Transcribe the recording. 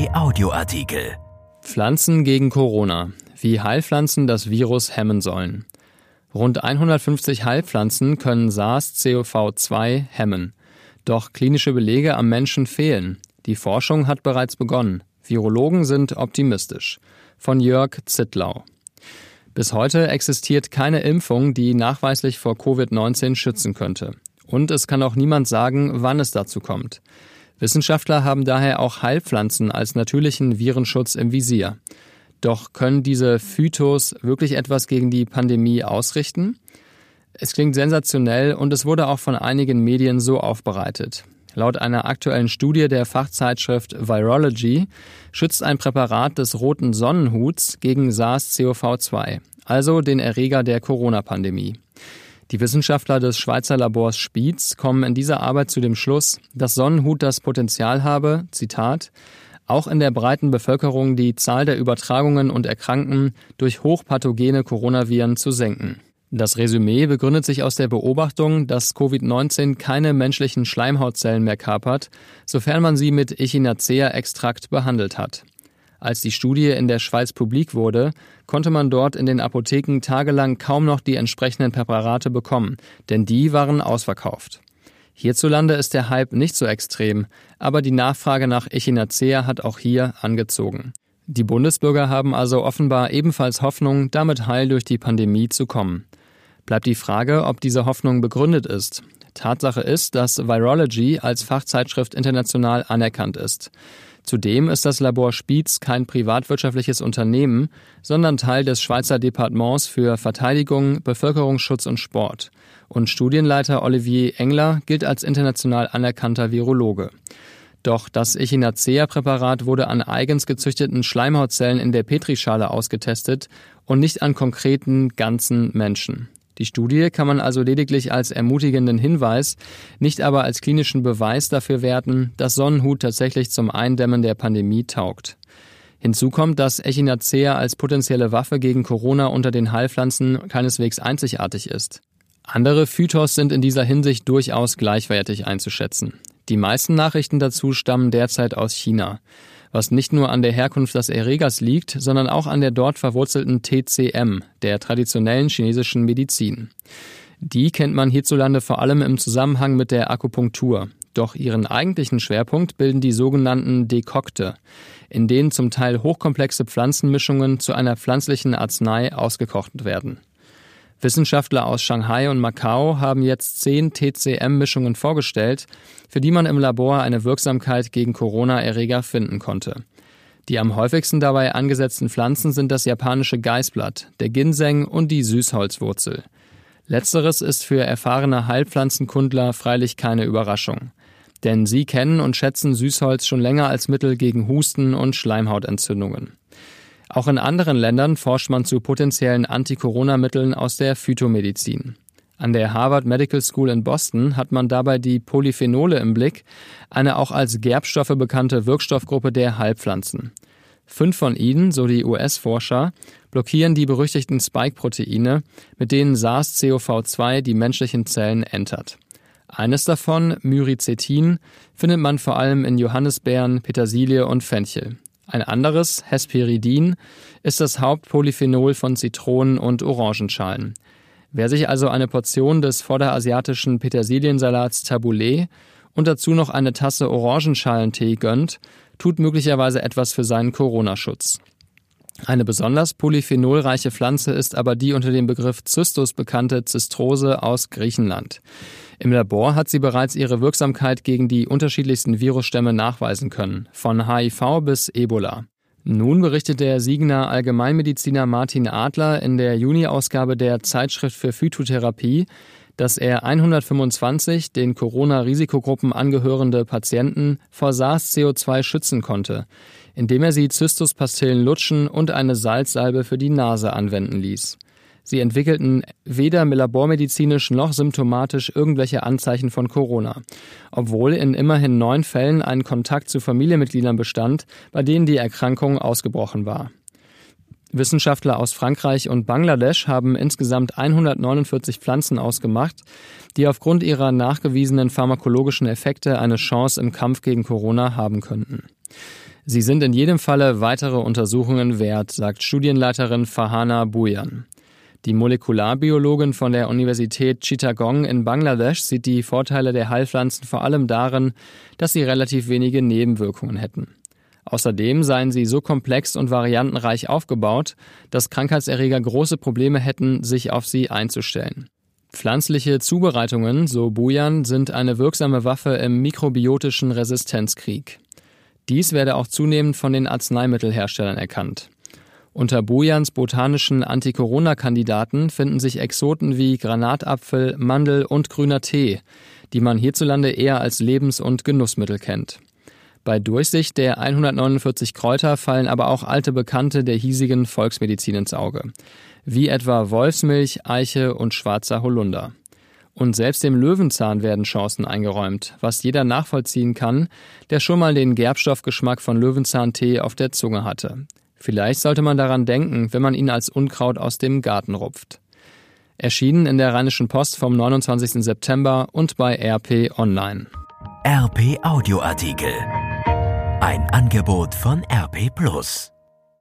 RP Audioartikel. Pflanzen gegen Corona. Wie Heilpflanzen das Virus hemmen sollen. Rund 150 Heilpflanzen können SARS-CoV-2 hemmen. Doch klinische Belege am Menschen fehlen. Die Forschung hat bereits begonnen. Virologen sind optimistisch. Von Jörg Zittlau. Bis heute existiert keine Impfung, die nachweislich vor Covid-19 schützen könnte. Und es kann auch niemand sagen, wann es dazu kommt. Wissenschaftler haben daher auch Heilpflanzen als natürlichen Virenschutz im Visier. Doch können diese Phytos wirklich etwas gegen die Pandemie ausrichten? Es klingt sensationell und es wurde auch von einigen Medien so aufbereitet. Laut einer aktuellen Studie der Fachzeitschrift Virology schützt ein Präparat des roten Sonnenhuts gegen SARS-CoV-2, also den Erreger der Corona-Pandemie. Die Wissenschaftler des Schweizer Labors Spiez kommen in dieser Arbeit zu dem Schluss, dass Sonnenhut das Potenzial habe, Zitat, auch in der breiten Bevölkerung die Zahl der Übertragungen und Erkrankten durch hochpathogene Coronaviren zu senken. Das Resümee begründet sich aus der Beobachtung, dass Covid-19 keine menschlichen Schleimhautzellen mehr kapert, sofern man sie mit Echinacea-Extrakt behandelt hat. Als die Studie in der Schweiz publik wurde, konnte man dort in den Apotheken tagelang kaum noch die entsprechenden Präparate bekommen, denn die waren ausverkauft. Hierzulande ist der Hype nicht so extrem, aber die Nachfrage nach Echinacea hat auch hier angezogen. Die Bundesbürger haben also offenbar ebenfalls Hoffnung, damit heil durch die Pandemie zu kommen. Bleibt die Frage, ob diese Hoffnung begründet ist. Tatsache ist, dass Virology als Fachzeitschrift international anerkannt ist. Zudem ist das Labor Spiez kein privatwirtschaftliches Unternehmen, sondern Teil des Schweizer Departements für Verteidigung, Bevölkerungsschutz und Sport. Und Studienleiter Olivier Engler gilt als international anerkannter Virologe. Doch das Echinacea-Präparat wurde an eigens gezüchteten Schleimhautzellen in der Petrischale ausgetestet und nicht an konkreten ganzen Menschen. Die Studie kann man also lediglich als ermutigenden Hinweis, nicht aber als klinischen Beweis dafür werten, dass Sonnenhut tatsächlich zum Eindämmen der Pandemie taugt. Hinzu kommt, dass Echinacea als potenzielle Waffe gegen Corona unter den Heilpflanzen keineswegs einzigartig ist. Andere Phytos sind in dieser Hinsicht durchaus gleichwertig einzuschätzen. Die meisten Nachrichten dazu stammen derzeit aus China was nicht nur an der Herkunft des Erregers liegt, sondern auch an der dort verwurzelten TCM, der traditionellen chinesischen Medizin. Die kennt man hierzulande vor allem im Zusammenhang mit der Akupunktur. Doch ihren eigentlichen Schwerpunkt bilden die sogenannten Dekokte, in denen zum Teil hochkomplexe Pflanzenmischungen zu einer pflanzlichen Arznei ausgekocht werden. Wissenschaftler aus Shanghai und Macau haben jetzt zehn TCM-Mischungen vorgestellt, für die man im Labor eine Wirksamkeit gegen Corona-Erreger finden konnte. Die am häufigsten dabei angesetzten Pflanzen sind das japanische Geißblatt, der Ginseng und die Süßholzwurzel. Letzteres ist für erfahrene Heilpflanzenkundler freilich keine Überraschung. Denn sie kennen und schätzen Süßholz schon länger als Mittel gegen Husten und Schleimhautentzündungen. Auch in anderen Ländern forscht man zu potenziellen Anti-Corona-Mitteln aus der Phytomedizin. An der Harvard Medical School in Boston hat man dabei die Polyphenole im Blick, eine auch als Gerbstoffe bekannte Wirkstoffgruppe der Heilpflanzen. Fünf von ihnen, so die US-Forscher, blockieren die berüchtigten Spike-Proteine, mit denen SARS-CoV-2 die menschlichen Zellen entert. Eines davon, Myricetin, findet man vor allem in Johannisbeeren, Petersilie und Fenchel. Ein anderes, Hesperidin, ist das Hauptpolyphenol von Zitronen- und Orangenschalen. Wer sich also eine Portion des vorderasiatischen Petersiliensalats Tabbouleh und dazu noch eine Tasse Orangenschalentee gönnt, tut möglicherweise etwas für seinen Corona-Schutz. Eine besonders polyphenolreiche Pflanze ist aber die unter dem Begriff Zystus bekannte Zistrose aus Griechenland. Im Labor hat sie bereits ihre Wirksamkeit gegen die unterschiedlichsten Virusstämme nachweisen können, von HIV bis Ebola. Nun berichtet der Siegner Allgemeinmediziner Martin Adler in der Juni-Ausgabe der Zeitschrift für Phytotherapie, dass er 125 den Corona-Risikogruppen angehörende Patienten vor SARS-CO2 schützen konnte, indem er sie Zystuspastillen lutschen und eine Salzsalbe für die Nase anwenden ließ. Sie entwickelten weder labormedizinisch noch symptomatisch irgendwelche Anzeichen von Corona, obwohl in immerhin neun Fällen ein Kontakt zu Familienmitgliedern bestand, bei denen die Erkrankung ausgebrochen war. Wissenschaftler aus Frankreich und Bangladesch haben insgesamt 149 Pflanzen ausgemacht, die aufgrund ihrer nachgewiesenen pharmakologischen Effekte eine Chance im Kampf gegen Corona haben könnten. Sie sind in jedem Falle weitere Untersuchungen wert, sagt Studienleiterin Fahana Buyan. Die Molekularbiologin von der Universität Chittagong in Bangladesch sieht die Vorteile der Heilpflanzen vor allem darin, dass sie relativ wenige Nebenwirkungen hätten. Außerdem seien sie so komplex und variantenreich aufgebaut, dass Krankheitserreger große Probleme hätten, sich auf sie einzustellen. Pflanzliche Zubereitungen, so Bujan, sind eine wirksame Waffe im mikrobiotischen Resistenzkrieg. Dies werde auch zunehmend von den Arzneimittelherstellern erkannt. Unter Bojans botanischen Anti-Corona-Kandidaten finden sich Exoten wie Granatapfel, Mandel und grüner Tee, die man hierzulande eher als Lebens- und Genussmittel kennt. Bei Durchsicht der 149 Kräuter fallen aber auch alte Bekannte der hiesigen Volksmedizin ins Auge, wie etwa Wolfsmilch, Eiche und schwarzer Holunder. Und selbst dem Löwenzahn werden Chancen eingeräumt, was jeder nachvollziehen kann, der schon mal den Gerbstoffgeschmack von Löwenzahntee auf der Zunge hatte. Vielleicht sollte man daran denken, wenn man ihn als Unkraut aus dem Garten rupft. Erschienen in der Rheinischen Post vom 29. September und bei RP Online. RP Audioartikel. Ein Angebot von RP Plus.